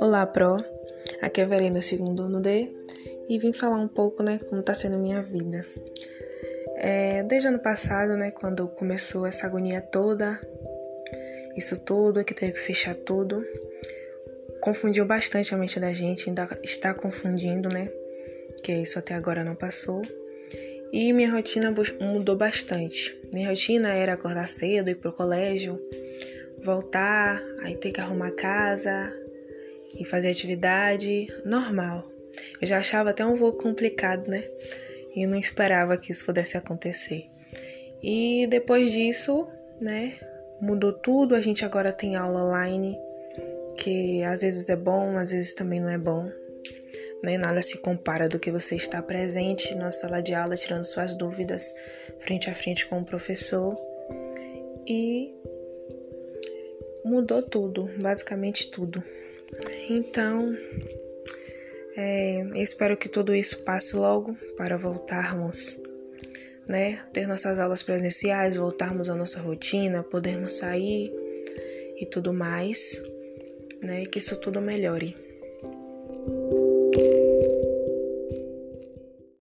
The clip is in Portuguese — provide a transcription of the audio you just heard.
Olá, Pro. Aqui é a Verena, segundo ano D, e vim falar um pouco, né, como tá sendo minha vida. É, desde ano passado, né, quando começou essa agonia toda, isso tudo, que teve que fechar tudo, confundiu bastante a mente da gente, ainda está confundindo, né, que isso até agora não passou. E minha rotina mudou bastante. Minha rotina era acordar cedo, ir pro colégio, voltar, aí ter que arrumar casa e fazer atividade normal. Eu já achava até um pouco complicado, né? E não esperava que isso pudesse acontecer. E depois disso, né, mudou tudo. A gente agora tem aula online, que às vezes é bom, às vezes também não é bom nem nada se compara do que você estar presente na sala de aula, tirando suas dúvidas frente a frente com o professor. E mudou tudo, basicamente tudo. Então, é, espero que tudo isso passe logo para voltarmos, né? Ter nossas aulas presenciais, voltarmos à nossa rotina, podermos sair e tudo mais, né? Que isso tudo melhore.